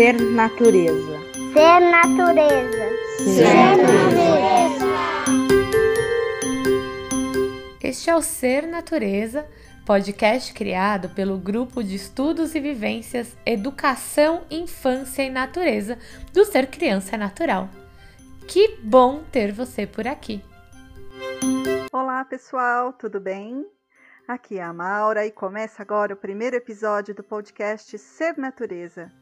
Ser natureza. Ser natureza. Ser natureza. Este é o Ser Natureza, podcast criado pelo Grupo de Estudos e Vivências Educação, Infância e Natureza do Ser Criança Natural. Que bom ter você por aqui! Olá, pessoal, tudo bem? Aqui é a Maura e começa agora o primeiro episódio do podcast Ser Natureza,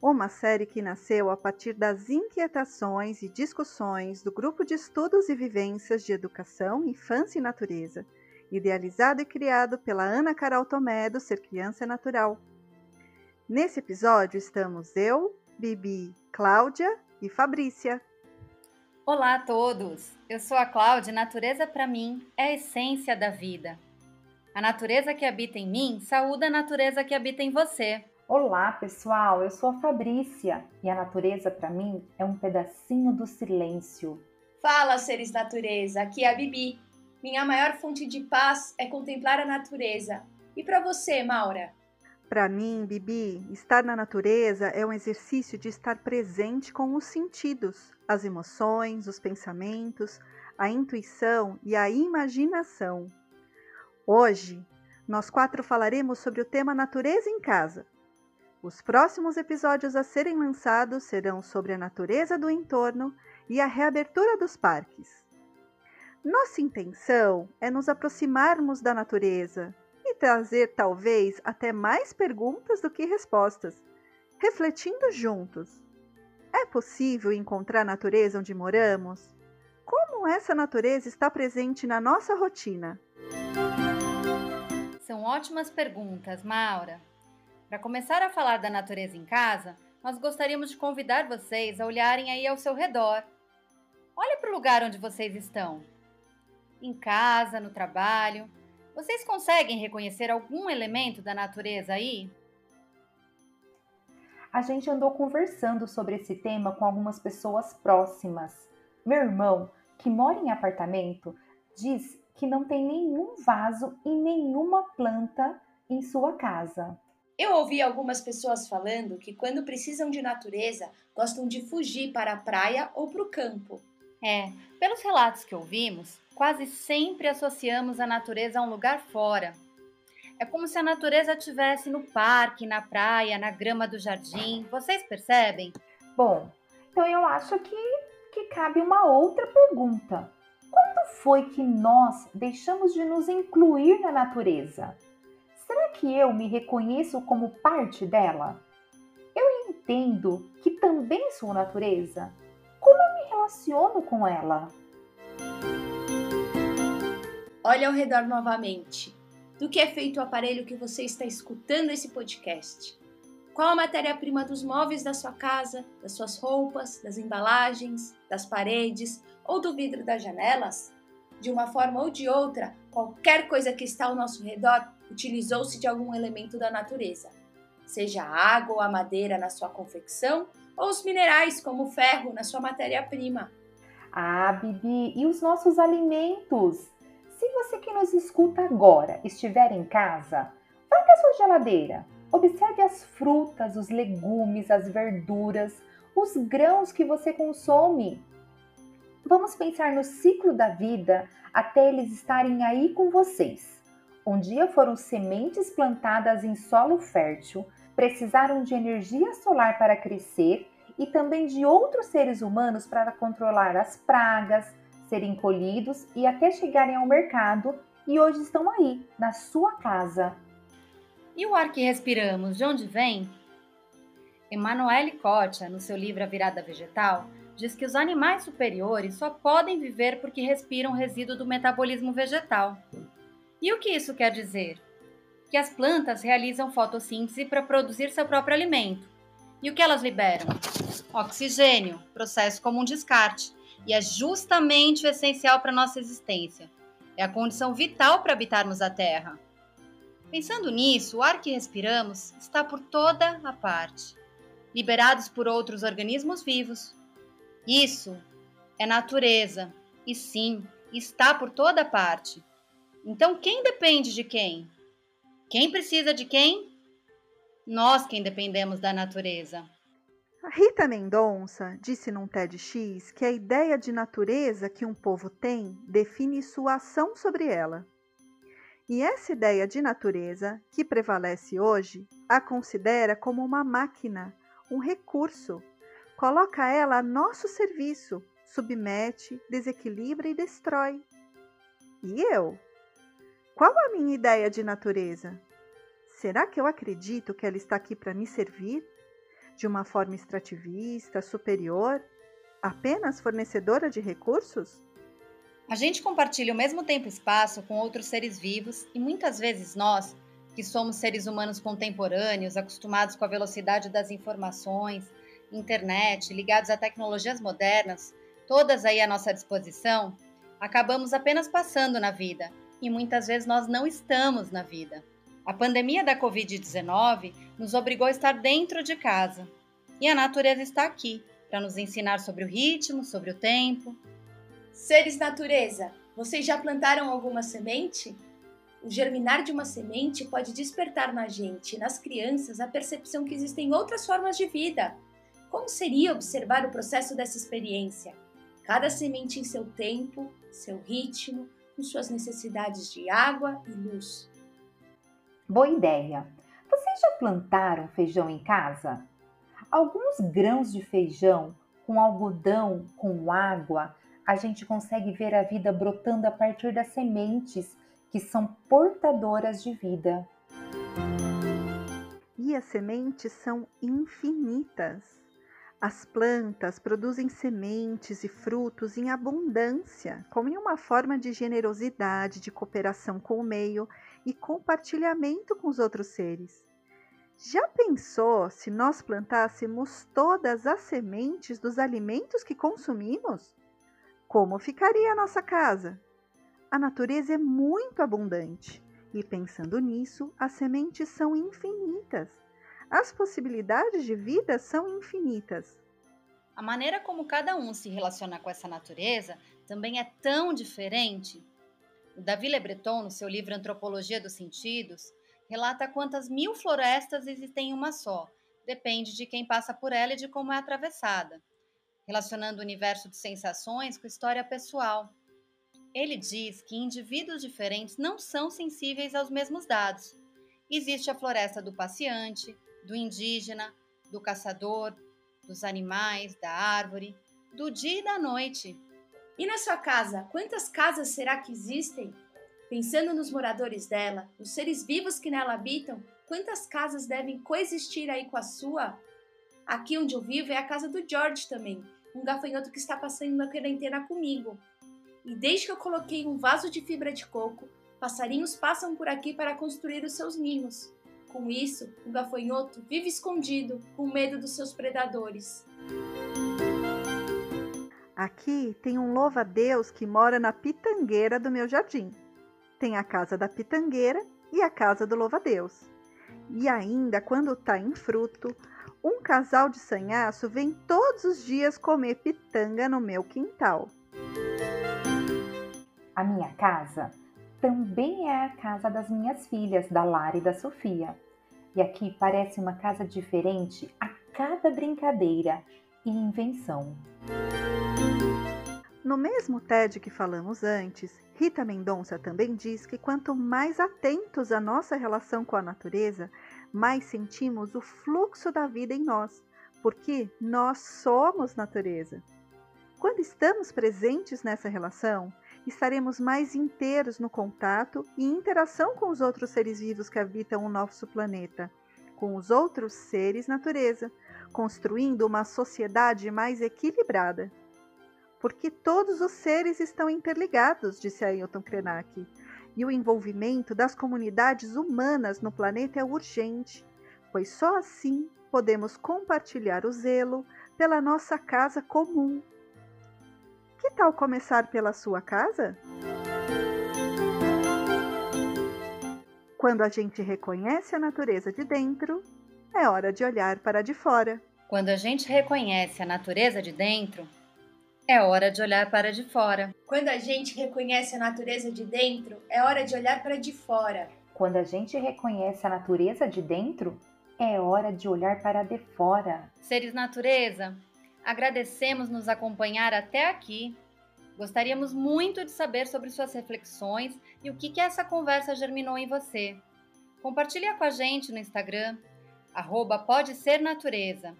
uma série que nasceu a partir das inquietações e discussões do Grupo de Estudos e Vivências de Educação, Infância e Natureza, idealizado e criado pela Ana Carol Tomé do Ser Criança Natural. Nesse episódio estamos eu, Bibi, Cláudia e Fabrícia. Olá a todos! Eu sou a Cláudia e natureza para mim é a essência da vida. A natureza que habita em mim saúda a natureza que habita em você. Olá, pessoal. Eu sou a Fabrícia e a natureza para mim é um pedacinho do silêncio. Fala, seres natureza. Aqui é a Bibi. Minha maior fonte de paz é contemplar a natureza. E para você, Maura? Para mim, Bibi, estar na natureza é um exercício de estar presente com os sentidos, as emoções, os pensamentos, a intuição e a imaginação. Hoje, nós quatro falaremos sobre o tema Natureza em Casa. Os próximos episódios a serem lançados serão sobre a natureza do entorno e a reabertura dos parques. Nossa intenção é nos aproximarmos da natureza e trazer talvez até mais perguntas do que respostas, refletindo juntos. É possível encontrar natureza onde moramos? Como essa natureza está presente na nossa rotina? São ótimas perguntas, Maura. Para começar a falar da natureza em casa, nós gostaríamos de convidar vocês a olharem aí ao seu redor. Olhe para o lugar onde vocês estão. Em casa, no trabalho. Vocês conseguem reconhecer algum elemento da natureza aí? A gente andou conversando sobre esse tema com algumas pessoas próximas. Meu irmão, que mora em apartamento, diz que não tem nenhum vaso e nenhuma planta em sua casa. Eu ouvi algumas pessoas falando que quando precisam de natureza, gostam de fugir para a praia ou para o campo. É, pelos relatos que ouvimos, quase sempre associamos a natureza a um lugar fora. É como se a natureza estivesse no parque, na praia, na grama do jardim. Vocês percebem? Bom, então eu acho que, que cabe uma outra pergunta. Quando foi que nós deixamos de nos incluir na natureza? Que eu me reconheço como parte dela? Eu entendo que também sou natureza. Como eu me relaciono com ela? Olha ao redor novamente. Do que é feito o aparelho que você está escutando esse podcast? Qual a matéria-prima dos móveis da sua casa, das suas roupas, das embalagens, das paredes ou do vidro das janelas? De uma forma ou de outra, qualquer coisa que está ao nosso redor utilizou-se de algum elemento da natureza, seja a água ou a madeira na sua confecção, ou os minerais, como o ferro, na sua matéria-prima. Ah, Bibi, e os nossos alimentos? Se você que nos escuta agora estiver em casa, vá até sua geladeira. Observe as frutas, os legumes, as verduras, os grãos que você consome. Vamos pensar no ciclo da vida até eles estarem aí com vocês. Um dia foram sementes plantadas em solo fértil, precisaram de energia solar para crescer e também de outros seres humanos para controlar as pragas, serem colhidos e até chegarem ao mercado e hoje estão aí, na sua casa. E o ar que respiramos, de onde vem? Emanuele Cotia, no seu livro A Virada Vegetal, diz que os animais superiores só podem viver porque respiram resíduo do metabolismo vegetal. E o que isso quer dizer? Que as plantas realizam fotossíntese para produzir seu próprio alimento. E o que elas liberam? Oxigênio, processo como um descarte, e é justamente o essencial para nossa existência. É a condição vital para habitarmos a Terra. Pensando nisso, o ar que respiramos está por toda a parte, liberados por outros organismos vivos, isso é natureza e sim, está por toda parte. Então, quem depende de quem? Quem precisa de quem? Nós quem dependemos da natureza. Rita Mendonça disse num TEDx que a ideia de natureza que um povo tem define sua ação sobre ela. E essa ideia de natureza, que prevalece hoje, a considera como uma máquina, um recurso, coloca ela a nosso serviço, submete, desequilibra e destrói. E eu? Qual a minha ideia de natureza? Será que eu acredito que ela está aqui para me servir? de uma forma extrativista, superior, apenas fornecedora de recursos? A gente compartilha o mesmo tempo e espaço com outros seres vivos e muitas vezes nós, que somos seres humanos contemporâneos, acostumados com a velocidade das informações, internet, ligados a tecnologias modernas, todas aí à nossa disposição, acabamos apenas passando na vida e muitas vezes nós não estamos na vida. A pandemia da Covid-19 nos obrigou a estar dentro de casa. E a natureza está aqui para nos ensinar sobre o ritmo, sobre o tempo. Seres natureza, vocês já plantaram alguma semente? O germinar de uma semente pode despertar na gente, nas crianças, a percepção que existem outras formas de vida. Como seria observar o processo dessa experiência? Cada semente em seu tempo, seu ritmo, com suas necessidades de água e luz. Boa ideia! Vocês já plantaram feijão em casa? Alguns grãos de feijão com algodão, com água, a gente consegue ver a vida brotando a partir das sementes que são portadoras de vida. E as sementes são infinitas. As plantas produzem sementes e frutos em abundância, como em uma forma de generosidade, de cooperação com o meio e compartilhamento com os outros seres. Já pensou se nós plantássemos todas as sementes dos alimentos que consumimos? Como ficaria a nossa casa? A natureza é muito abundante e, pensando nisso, as sementes são infinitas. As possibilidades de vida são infinitas. A maneira como cada um se relaciona com essa natureza também é tão diferente o Davi Le Breton, no seu livro Antropologia dos Sentidos, relata quantas mil florestas existem em uma só. Depende de quem passa por ela e de como é atravessada, relacionando o universo de sensações com história pessoal. Ele diz que indivíduos diferentes não são sensíveis aos mesmos dados. Existe a floresta do passeante, do indígena, do caçador, dos animais, da árvore, do dia e da noite. E na sua casa, quantas casas será que existem? Pensando nos moradores dela, nos seres vivos que nela habitam, quantas casas devem coexistir aí com a sua? Aqui onde eu vivo é a casa do George também, um gafanhoto que está passando na quarentena comigo. E desde que eu coloquei um vaso de fibra de coco, passarinhos passam por aqui para construir os seus ninhos. Com isso, o gafanhoto vive escondido, com medo dos seus predadores. Aqui tem um louva-a-Deus que mora na pitangueira do meu jardim. Tem a casa da pitangueira e a casa do louva-a-Deus. E ainda, quando está em fruto, um casal de sanhaço vem todos os dias comer pitanga no meu quintal. A minha casa também é a casa das minhas filhas, da Lara e da Sofia. E aqui parece uma casa diferente a cada brincadeira e invenção. No mesmo TED que falamos antes, Rita Mendonça também diz que quanto mais atentos à nossa relação com a natureza, mais sentimos o fluxo da vida em nós, porque nós somos natureza. Quando estamos presentes nessa relação, estaremos mais inteiros no contato e interação com os outros seres vivos que habitam o nosso planeta, com os outros seres natureza, construindo uma sociedade mais equilibrada porque todos os seres estão interligados, disse Ailton Krenak, e o envolvimento das comunidades humanas no planeta é urgente, pois só assim podemos compartilhar o zelo pela nossa casa comum. Tal começar pela sua casa? Quando a gente reconhece a natureza de dentro, é hora de olhar para de fora. Quando a gente reconhece a natureza de dentro, é hora de olhar para de fora. Quando a gente reconhece a natureza de dentro, é hora de olhar para de fora. Quando a gente reconhece a natureza de dentro, é hora de olhar para de fora. Seres natureza, agradecemos nos acompanhar até aqui. Gostaríamos muito de saber sobre suas reflexões e o que, que essa conversa germinou em você. Compartilhe com a gente no Instagram, arroba pode ser natureza.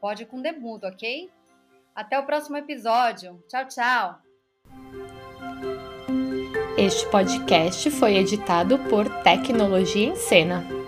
Pode com demudo, ok? Até o próximo episódio. Tchau, tchau! Este podcast foi editado por Tecnologia em Cena.